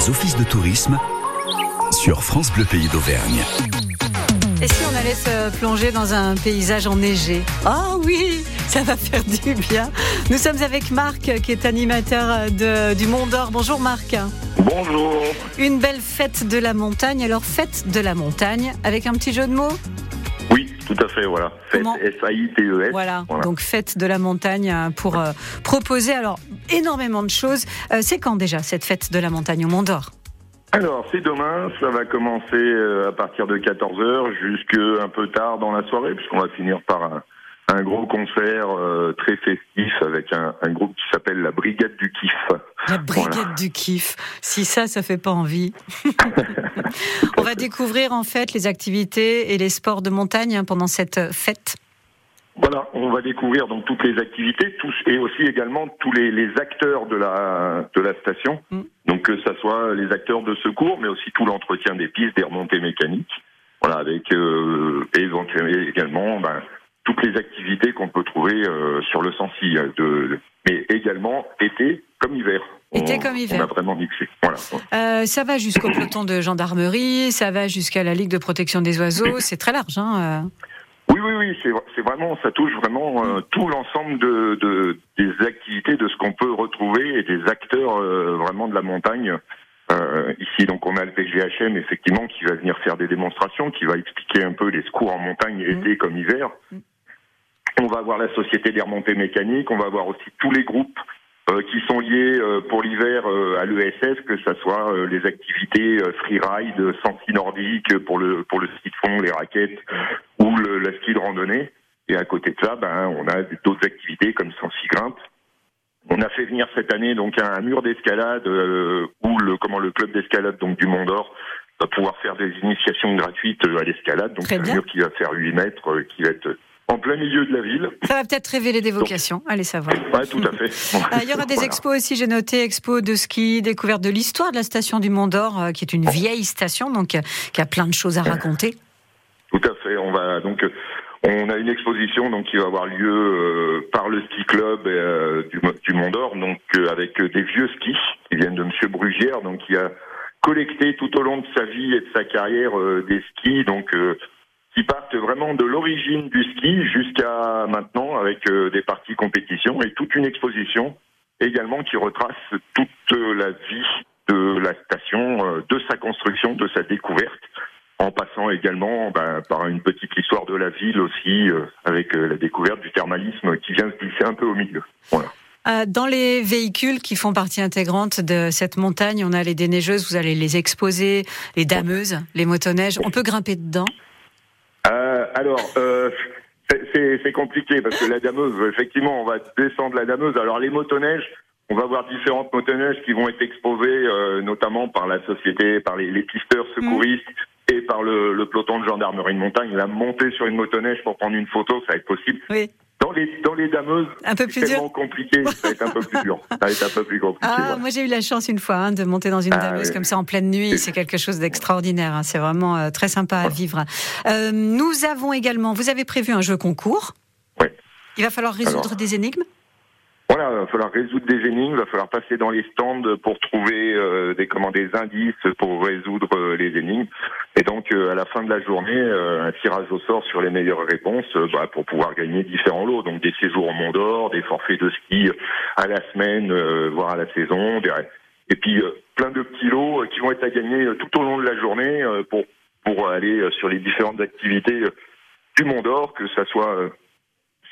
les offices de tourisme sur France Bleu Pays d'Auvergne. Et si on allait se plonger dans un paysage enneigé? Ah oui, ça va faire du bien. Nous sommes avec Marc, qui est animateur de, du Mont d'Or. Bonjour Marc. Bonjour. Une belle fête de la montagne. Alors fête de la montagne, avec un petit jeu de mots? Oui, tout à fait, voilà. Fête Comment S-A-I-T-E-S. Voilà, donc fête de la montagne euh, pour euh, proposer alors énormément de choses. Euh, c'est quand déjà cette fête de la montagne au Mont d'Or? Alors, c'est demain, ça va commencer euh, à partir de 14h jusque un peu tard dans la soirée, puisqu'on va finir par un, un gros concert euh, très festif avec un, un groupe qui s'appelle la Brigade du Kiff. La brigade Voilà. du kiff. Si ça, ça fait pas envie. On va découvrir en fait les activités et les sports de montagne hein, pendant cette fête. Voilà, on va découvrir donc toutes les activités, tous et aussi également tous les, les acteurs de la de la station. Mm. Donc que ça soit les acteurs de secours, mais aussi tout l'entretien des pistes, des remontées mécaniques. Voilà, avec euh, éventuellement également ben, toutes les activités qu'on peut trouver euh, sur le Sancy, euh, de, mais également été comme hiver. Été On- comme hiver. On a vraiment mixé. Voilà. Euh, ça va jusqu'au peloton de gendarmerie, ça va jusqu'à la Ligue de protection des oiseaux. C'est très large. Hein, euh. Oui, oui, oui, c'est c'est vraiment, ça touche vraiment euh, tout l'ensemble de, de- des activités, de ce qu'on peut retrouver et des acteurs euh, vraiment de la montagne. Euh, ici, donc, on a le PGHM effectivement qui va venir faire des démonstrations, qui va expliquer un peu les secours en montagne été comme hiver. On va avoir la Société des remontées mécaniques, on va avoir aussi tous les groupes qui sont liés euh, pour l'hiver euh, à l'ESS, que ça soit euh, les activités euh, freeride, sensi nordique pour le pour le ski de fond, les raquettes ou le, la ski de randonnée. Et à côté de ça, ben on a d'autres activités comme sensi grimpe. On a fait venir cette année donc un mur d'escalade euh, où le comment le club d'escalade donc du Mont d'Or va pouvoir faire des initiations gratuites euh, à l'escalade. Donc un mur qui va faire 8 mètres, euh, qui va être en plein milieu de la ville. Ça va peut-être révéler des vocations. Allez savoir. Ouais, tout à fait. Euh, Il y aura des Voilà. expos aussi, j'ai noté, expo de ski, découverte de l'histoire de la station du Mont d'Or, euh, qui est une vieille station, donc euh, qui a plein de choses à raconter. Tout à fait. On va donc on a une exposition donc qui va avoir lieu euh, par le ski club euh, du, Mo- du Mont d'Or, donc euh, avec des vieux skis qui viennent de Monsieur Brugière, donc qui a collecté tout au long de sa vie et de sa carrière des skis, donc qui partent vraiment de l'origine du ski jusqu'à maintenant avec euh, des parties compétition et toute une exposition également qui retrace toute la vie de la station, euh, de sa construction, de sa découverte en passant également ben, par une petite histoire de la ville aussi, euh, avec la découverte du thermalisme qui vient se glisser un peu au milieu. Voilà. Euh, Dans les véhicules qui font partie intégrante de cette montagne, on a les déneigeuses, vous allez les exposer, les dameuses, les motoneiges. On peut grimper dedans? Euh, alors, euh, c'est- compliqué parce que la dameuse, effectivement, on va descendre la dameuse. Alors les motoneiges, on va voir différentes motoneiges qui vont être exposées, euh, notamment par la société, par les, les pisteurs secouristes et par le, le peloton de gendarmerie de montagne. La montée sur une motoneige pour prendre une photo, ça va être possible. Oui. Dans les dans les dameuses, Un peu plus tellement dur. compliqué, ça va être un peu plus dur. Ça va être un peu plus compliqué. Ah, voilà. moi j'ai eu la chance une fois hein, de monter dans une Ah, dameuse oui. comme ça en pleine nuit. C'est quelque chose d'extraordinaire. hein. C'est vraiment euh, très sympa à vivre. Euh, nous avons également, vous avez prévu un jeu concours. Oui. Il va falloir résoudre Alors. des énigmes? Voilà, il va falloir résoudre des énigmes, il va falloir passer dans les stands pour trouver euh, des comment des indices pour résoudre euh, les énigmes. Et donc euh, à la fin de la journée, euh, un tirage au sort sur les meilleures réponses euh, bah, pour pouvoir gagner différents lots. Donc des séjours au Mont d'Or, des forfaits de ski à la semaine, voire à la saison, et puis plein de petits lots qui vont être à gagner tout au long de la journée pour pour aller sur les différentes activités du Mont d'Or, que ça soit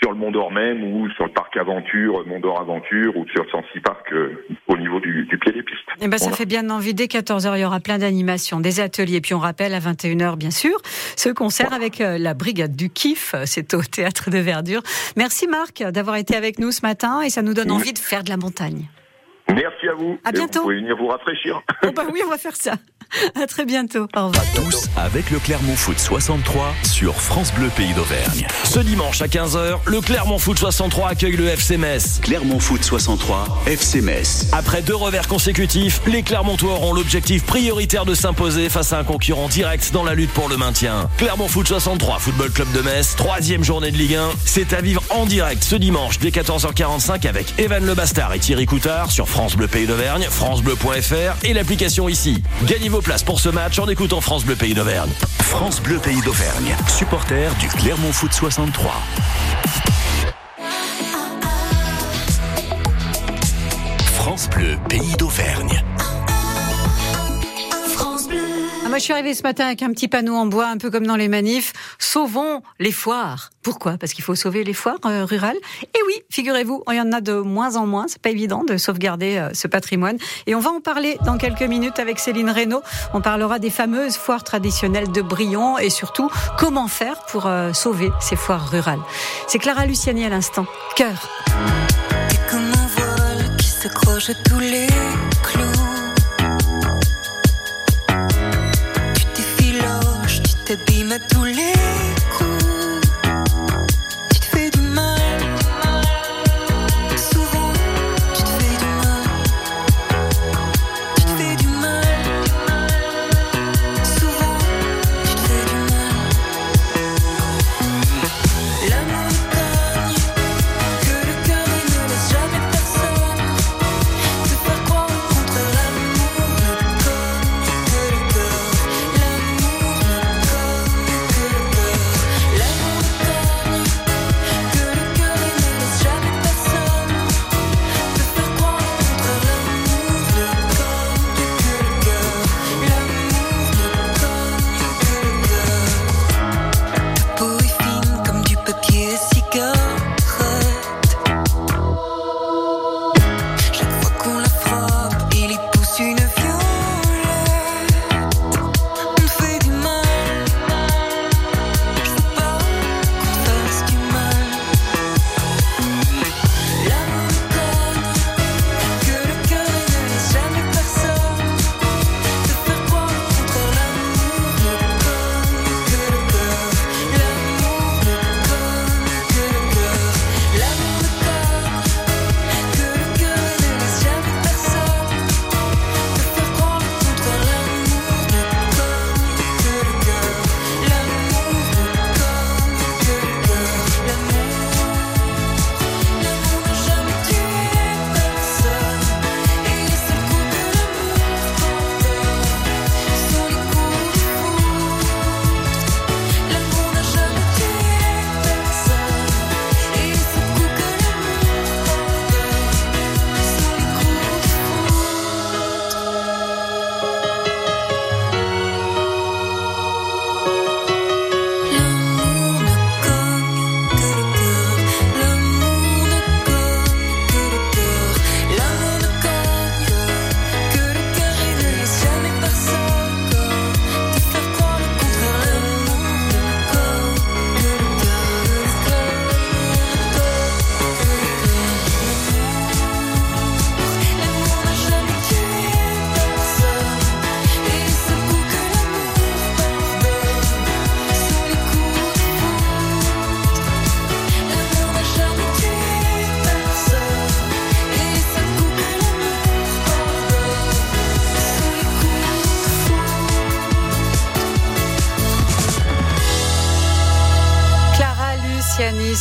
sur le Mont d'Or même ou sur le parc Aventure, Mont d'Or Aventure ou sur le Sancy Park euh, au niveau du, du pied des pistes. Eh ben, ça Voilà. fait bien envie. Dès 14h, il y aura plein d'animations, des ateliers. Puis on rappelle à 21h, bien sûr, ce concert avec euh, la Brigade du Kiff. C'est au Théâtre de Verdure. Merci Marc d'avoir été avec nous ce matin et ça nous donne Oui. envie de faire de la montagne. Merci à vous. À Et bientôt. Vous pouvez venir vous rafraîchir. Oh bah oui, on va faire ça. À très bientôt. Au revoir. Tous avec le Clermont Foot 63 sur France Bleu Pays d'Auvergne. Ce dimanche à 15h, le Clermont Foot 63 accueille le FC Metz. Clermont Foot 63 FC Metz. Après deux revers consécutifs, les Clermontois auront l'objectif prioritaire de s'imposer face à un concurrent direct dans la lutte pour le maintien. Clermont Foot 63, Football Club de Metz, troisième journée de Ligue 1. C'est à vivre en direct ce dimanche dès 14h45 avec Evan Le Bastard et Thierry Coutard sur France France Bleu Pays d'Auvergne, francebleu.fr et l'application ici. Gagnez vos places pour ce match en écoutant France Bleu Pays d'Auvergne. France Bleu Pays d'Auvergne, supporter du Clermont Foot 63. France Bleu Pays d'Auvergne. Ah, moi, je suis arrivée ce matin avec un petit panneau en bois, un peu comme dans les manifs. Sauvons les foires. Pourquoi? Parce qu'il faut sauver les foires euh, rurales. Et oui, figurez-vous, il y en a de moins en moins. C'est pas évident de sauvegarder euh, ce patrimoine. Et on va en parler dans quelques minutes avec Céline Reynaud. On parlera des fameuses foires traditionnelles de Brion et surtout comment faire pour euh, sauver ces foires rurales. C'est Clara Luciani à l'instant. Cœur. tú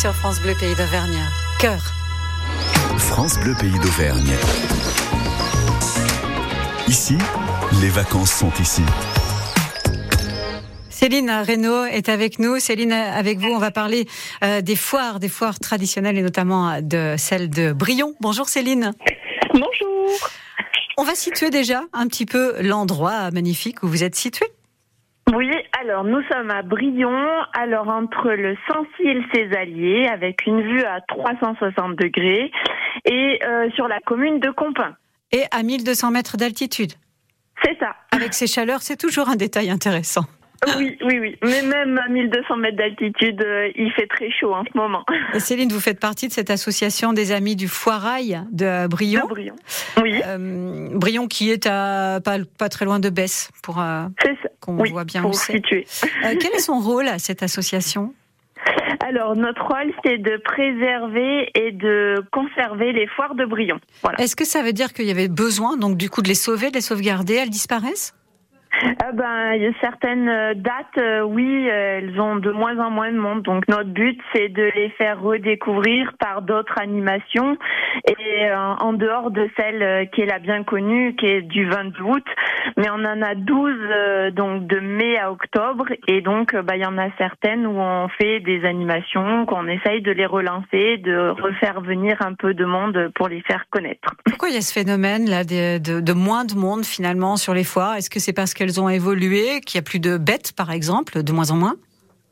sur France Bleu Pays d'Auvergne. Cœur. France Bleu Pays d'Auvergne. Ici, les vacances sont ici. Céline Reynaud est avec nous. Céline, avec vous, on va parler euh, des foires, des foires traditionnelles et notamment euh, de celle de Brion. Bonjour Céline. Bonjour. On va situer déjà un petit peu l'endroit magnifique où vous êtes situé. Oui, alors nous sommes à Brion, alors entre le Saint-Cyr Césalier avec une vue à 360 degrés et euh, sur la commune de Compin. Et à 1200 mètres d'altitude. C'est ça. Avec ces chaleurs, c'est toujours un détail intéressant. Oui, oui, oui. Mais même à 1200 mètres d'altitude, euh, il fait très chaud en ce moment. Et Céline, vous faites partie de cette association des Amis du Foirail de Brion. De Brion. Oui. Euh, Brion qui est à pas, pas très loin de Besse, pour euh, qu'on Oui, voit bien pour où c'est. quel est son rôle à cette association? Alors, notre rôle, c'est de préserver et de conserver les foires de Brion. Voilà. Est-ce que ça veut dire qu'il y avait besoin, donc du coup, de les sauver, de les sauvegarder Elles disparaissent? Ah ben, y a certaines euh, dates, euh, oui, euh, elles ont de moins en moins de monde. Donc notre but, c'est de les faire redécouvrir par d'autres animations et euh, en dehors de celle euh, qui est la bien connue, qui est du 22 août. Mais on en a 12 euh, donc de mai à octobre et donc euh, bah, il y en a certaines où on fait des animations, qu'on essaye de les relancer, de refaire venir un peu de monde pour les faire connaître. Pourquoi il y a ce phénomène là de- de moins de monde finalement sur les foires? Est-ce que c'est parce qu'elles ont évolué, qu'il y a plus de bêtes par exemple, de moins en moins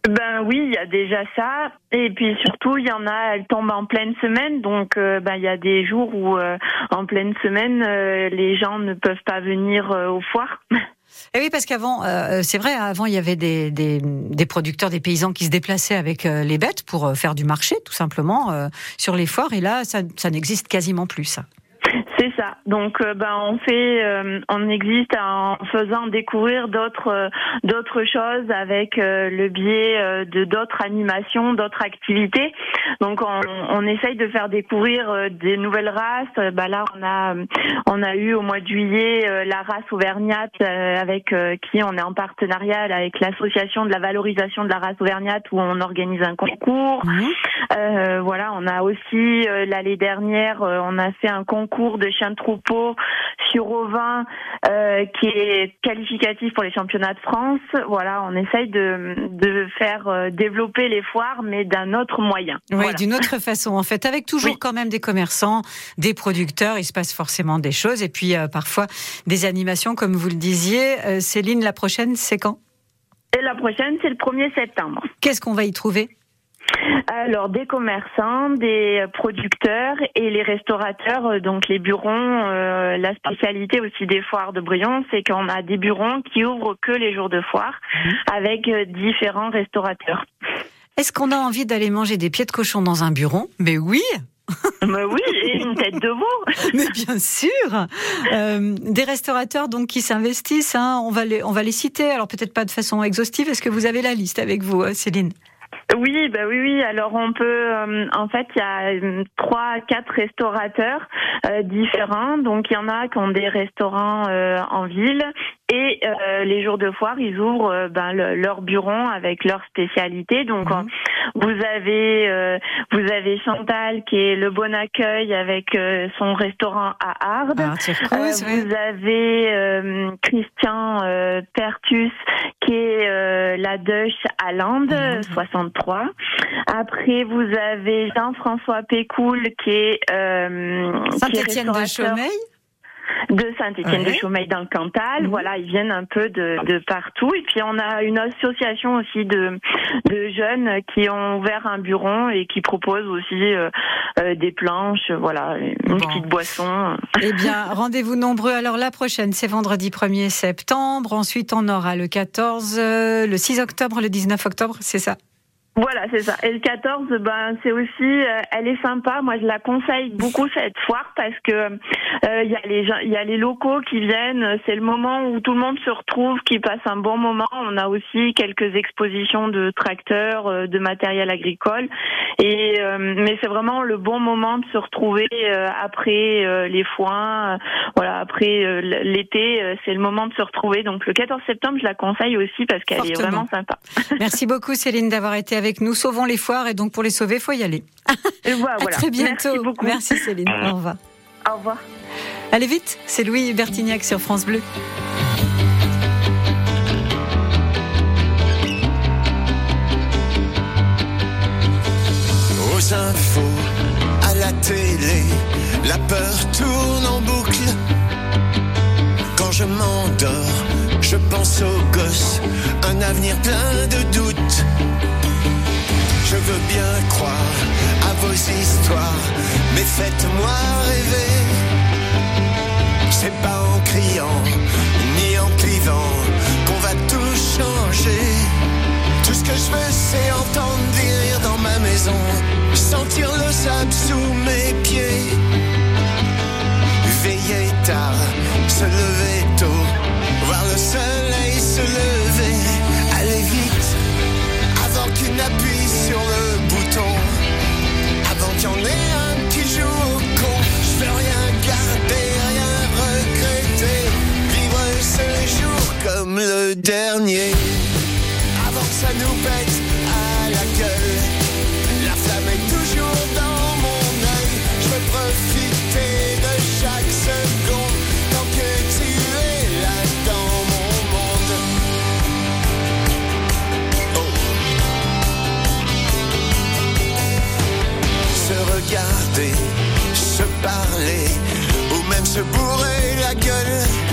Ben oui, il y a déjà ça. Et puis surtout, il y en a, elles tombent en pleine semaine. Donc, euh, ben, il y a des jours où, euh, en pleine semaine, euh, les gens ne peuvent pas venir aux foires. Eh oui, parce qu'avant, c'est vrai, avant il y avait des, des, des producteurs, des paysans qui se déplaçaient avec les bêtes pour faire du marché, tout simplement, sur les foires. Et là, ça, ça n'existe quasiment plus. Ça. C'est ça. Donc, euh, ben, on fait, euh, on existe en faisant découvrir d'autres, euh, d'autres choses avec le biais de d'autres animations, d'autres activités. Donc, on, on essaye de faire découvrir des nouvelles races. Ben là, on a, on a eu au mois de juillet la race auvergnate avec qui on est en partenariat avec l'association de la valorisation de la race auvergnate où on organise un concours. Euh, voilà, on a aussi l'année dernière, on a fait un concours de de troupeau sur ovin euh, qui est qualificatif pour les championnats de France. Voilà, on essaye de, de faire euh, développer les foires, mais d'un autre moyen. Oui, Voilà. d'une autre façon, en fait, avec toujours Oui. quand même des commerçants, des producteurs, il se passe forcément des choses, et puis euh, parfois des animations, comme vous le disiez. Euh, Céline, la prochaine, c'est quand? Et la prochaine, c'est le 1er septembre. Qu'est-ce qu'on va y trouver? Alors des commerçants, des producteurs et les restaurateurs, euh, donc les burons. euh, la spécialité aussi des foires de Brion, c'est qu'on a des burons qui ouvrent que les jours de foire avec euh, différents restaurateurs. Est-ce qu'on a envie d'aller manger des pieds de cochon dans un bureau? Mais oui Mais oui, et une tête de veau. Mais bien sûr Euh, Des restaurateurs donc qui s'investissent, hein, on, va les, on va les citer, alors peut-être pas de façon exhaustive, est-ce que vous avez la liste avec vous, Céline? Oui, bah oui, oui. Alors on peut, euh, en fait, il y a euh, trois, quatre restaurateurs euh, différents. Donc il y en a qui ont des restaurants euh, en ville et euh, les jours de foire, ils ouvrent euh, ben, le- leur bureau avec leur spécialité. Donc Mhm. vous avez, euh, vous avez Chantal qui est le bon accueil avec euh, son restaurant à Circus, oui. vous avez euh, Christian euh, Pertus qui est euh, la Deuche à Lande, À Lande. 63. Après, vous avez Jean-François Pécoul qui est, euh, Saint-Étienne de de Saint-Étienne Ouais. de Chaumeil dans le Cantal. Mhm. Voilà, ils viennent un peu de, de partout. Et puis on a une association aussi de, de jeunes qui ont ouvert un bureau et qui proposent aussi euh, euh, des planches, voilà, une Bon. petite boisson. Eh bien, rendez-vous nombreux. Alors, la prochaine, c'est vendredi 1er septembre. Ensuite, on aura le 14, euh, le 6 octobre, le 19 octobre, c'est ça? Voilà, c'est ça. Et le 14, ben c'est aussi, euh, elle est sympa. Moi, je la conseille beaucoup cette foire parce que euh, il y a les gens, il y a les locaux qui viennent. C'est le moment où tout le monde se retrouve, qui passe un bon moment. On a aussi quelques expositions de tracteurs, euh, de matériel agricole. Et euh, mais c'est vraiment le bon moment de se retrouver euh, après euh, les foins, euh, voilà, après l'été. c'est le moment de se retrouver. Donc le 14 septembre, je la conseille aussi parce qu'elle est vraiment sympa. Merci beaucoup, Céline, d'avoir été avec nous. Sauvons les foires. Et donc, pour les sauver, faut y aller. Et voilà, À voilà. très bientôt. Merci beaucoup. Merci, Céline. Au revoir. Au revoir. Allez vite, c'est Louis Bertignac sur France Bleu. Aux infos, à la télé, la peur tourne en boucle. Quand je m'endors, je pense aux gosses, un avenir plein de doutes. Je veux bien croire à vos histoires, mais faites-moi rêver. C'est pas en criant, ni en clivant, qu'on va tout changer. Tout ce que je veux, c'est entendre des dans ma maison, sentir le sable sous mes pieds. Veiller tard, se lever tôt, voir le soleil se lever. Aller vite, avant qu'il n'appuie le dernier. Avant que ça nous pète à la gueule, la flamme est toujours dans mon œil. Je veux profiter de chaque seconde tant que tu es là dans mon monde. se regarder, se parler, ou même se bourrer la gueule.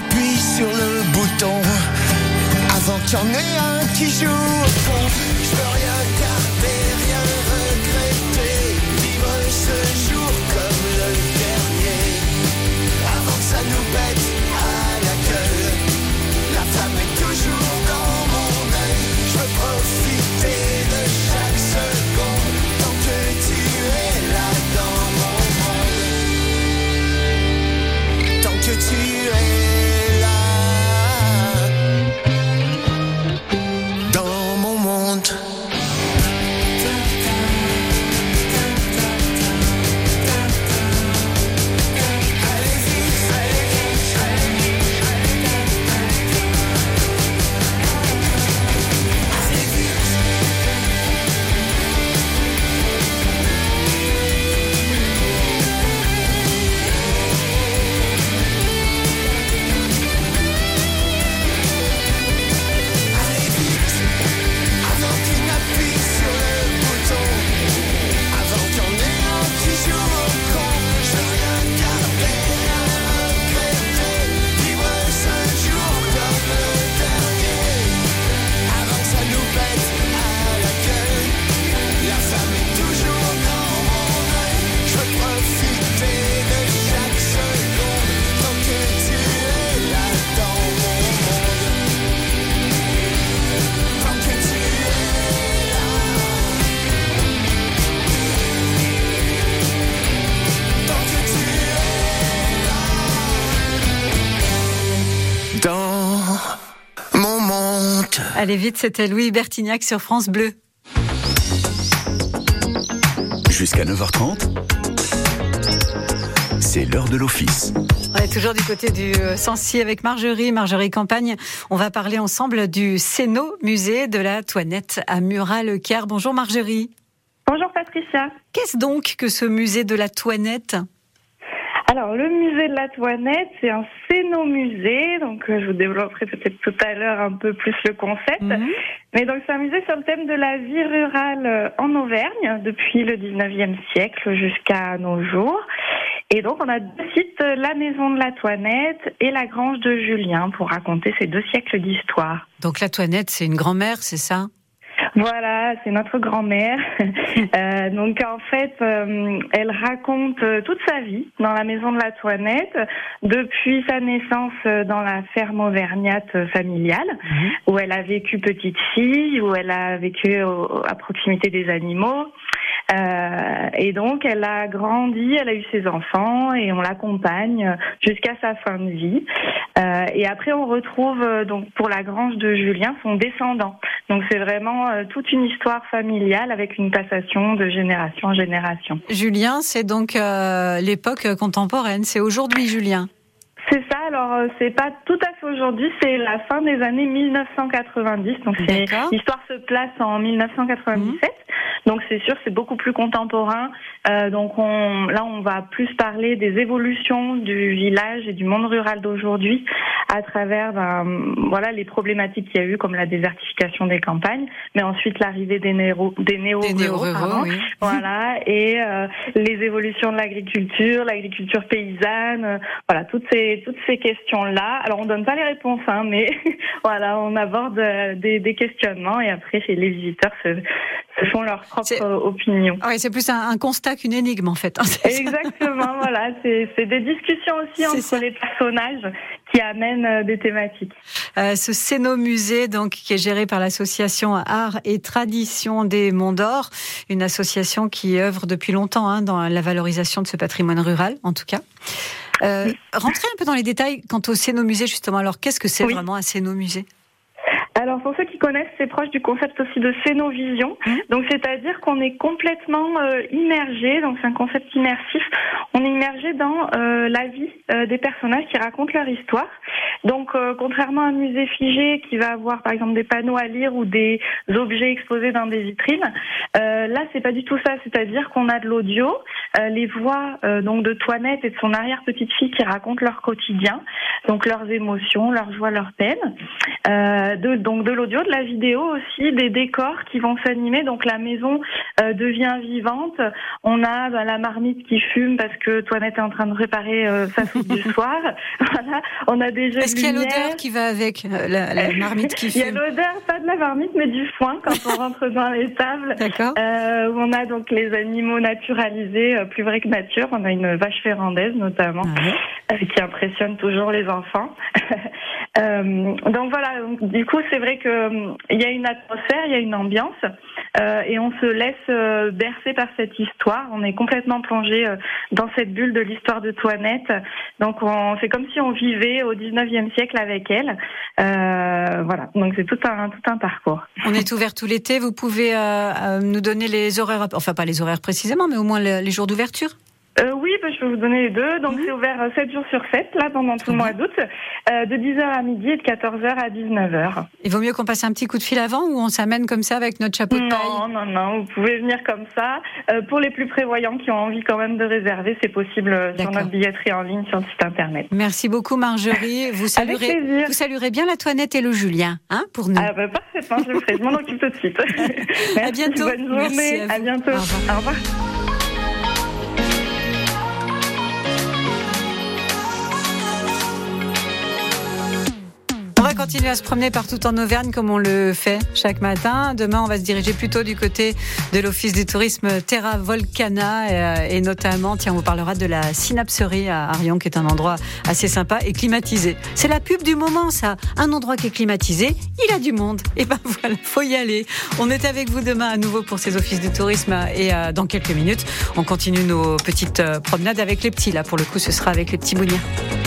N'appuie sur le bouton. Avant qu'il y en ait un qui joue Allez vite, c'était Louis Bertignac sur France Bleu. Jusqu'à 9h30, c'est l'heure de l'office. On est toujours du côté du euh, Sancy avec Marjorie, Marjorie Campagne. On va parler ensemble du Céno musée de la Toinette à Murat-le-Caire. Bonjour Marjorie. Bonjour Patricia. Qu'est-ce donc que ce musée de la Toinette? Alors, le musée de la Toinette, c'est un cénomusée, donc euh, je vous développerai peut-être tout à l'heure un peu plus le concept. Mhm. Mais donc, c'est un musée sur le thème de la vie rurale euh, en Auvergne, depuis le 19e siècle jusqu'à nos jours. Et donc, on a deux sites, euh, la maison de la Toinette et la grange de Julien, pour raconter ces deux siècles d'histoire. Donc la Toinette, c'est une grand-mère, c'est ça? Voilà, c'est notre grand-mère. Euh, donc en fait, euh, elle raconte euh, toute sa vie dans la maison de la Toinette, depuis sa naissance dans la ferme auvergnate familiale, où elle a vécu petite fille, où elle a vécu au- à proximité des animaux. Euh, et donc, elle a grandi, elle a eu ses enfants et on l'accompagne jusqu'à sa fin de vie. Euh, et après, on retrouve euh, donc pour la grange de Julien son descendant. Donc, c'est vraiment euh, toute une histoire familiale avec une passation de génération en génération. Julien, c'est donc euh, l'époque contemporaine, c'est aujourd'hui Julien. C'est ça. Alors, euh, c'est pas tout à fait aujourd'hui. C'est la fin des années 1990. Donc, l'histoire se place en 1997. Donc, c'est sûr, c'est beaucoup plus contemporain. Euh, donc, on, là, on va plus parler des évolutions du village et du monde rural d'aujourd'hui à travers, ben, voilà, les problématiques qu'il y a eu, comme la désertification des campagnes, mais ensuite l'arrivée des néo, des néo, Des oui. Voilà, et euh, les évolutions de l'agriculture, l'agriculture paysanne, euh, voilà, toutes ces toutes ces questions-là. Alors on donne pas les réponses, hein, mais voilà, on aborde euh, des, des questionnements et après les visiteurs se font leur propre opinion. Ah Oui, c'est plus un, un constat qu'une énigme en fait. hein. Exactement, voilà, c'est des discussions aussi entre ça. les personnages qui amènent euh, des thématiques. Euh, ce Cénomusée, donc, qui est géré par l'association Art et Tradition des Monts d'Or, une association qui œuvre depuis longtemps hein, dans la valorisation de ce patrimoine rural, en tout cas. Euh, rentrez un peu dans les détails quant au Cénomusée, justement. Alors, qu'est-ce que c'est Oui. vraiment un Cénomusée? Alors pour ceux qui connaissent, c'est proche du concept aussi de scénovision. Mhm. Donc c'est-à-dire qu'on est complètement euh, immergé, donc c'est un concept immersif. On est immergé dans euh, la vie euh, des personnages qui racontent leur histoire. Donc euh, contrairement à un musée figé qui va avoir par exemple des panneaux à lire ou des objets exposés dans des vitrines, euh, là c'est pas du tout ça. C'est-à-dire qu'on a de l'audio, les voix euh, donc de Toinette et de son arrière petite fille qui racontent leur quotidien, donc leurs émotions, leurs joies, leurs peines. Euh, de, donc de l'audio, de la vidéo aussi, des décors qui vont s'animer. Donc la maison euh, devient vivante. On a bah, la marmite qui fume parce que Toinette est en train de préparer euh, sa soupe du soir. Voilà. On a des jeux Est-ce qu'il y a l'odeur qui va avec euh, la, la marmite qui Il y a fume l'odeur, pas de la marmite, mais du foin quand on rentre dans les tables. D'accord. Euh, où on a donc les animaux naturalisés, euh, plus vrais que nature. On a une vache ferrandaise notamment Ah ouais. euh, qui impressionne toujours les enfants. Euh, donc voilà, donc, du coup c'est vrai que euh, il y a une atmosphère, il y a une ambiance euh, et on se laisse euh, bercer par cette histoire. On est complètement plongé euh, dans cette bulle de l'histoire de Toinette. Donc on, c'est comme si on vivait au 19e siècle avec elle. Voilà, donc c'est tout un tout un parcours. On est ouvert tout l'été. Vous pouvez nous donner les horaires, enfin pas les horaires précisément, mais au moins le- les jours d'ouverture Euh, oui, bah, je peux vous donner les deux. Donc Mhm. c'est ouvert euh, 7 jours sur 7, là, pendant tout le mois d'août, euh, de 10h à midi et de 14h à 19h. Il vaut mieux qu'on passe un petit coup de fil avant ou on s'amène comme ça avec notre chapeau de paille? Non, non, non, vous pouvez venir comme ça. Euh, pour les plus prévoyants qui ont envie quand même de réserver, c'est possible euh, sur notre billetterie en ligne sur le site internet. Merci beaucoup Marjorie. Vous saluerez, vous saluerez bien la Toinette et le Julien, hein, pour nous. Ah bah parfaitement, je le ferai, je m'en occupe tout de suite. Merci, bientôt. bonne journée, Merci à vous. bientôt. Au revoir. Au revoir. Continuer à se promener partout en Auvergne comme on le fait chaque matin. Demain, on va se diriger plutôt du côté de l'Office du tourisme Terra Volcana euh, et notamment, tiens, on vous parlera de la synapserie à Arion qui est un endroit assez sympa et climatisé. C'est la pub du moment, ça. Un endroit qui est climatisé, il a du monde. Et ben voilà, faut y aller. On est avec vous demain à nouveau pour ces offices du tourisme et euh, dans quelques minutes, on continue nos petites euh, promenades avec les petits. Là, pour le coup, ce sera avec les petits bougnats.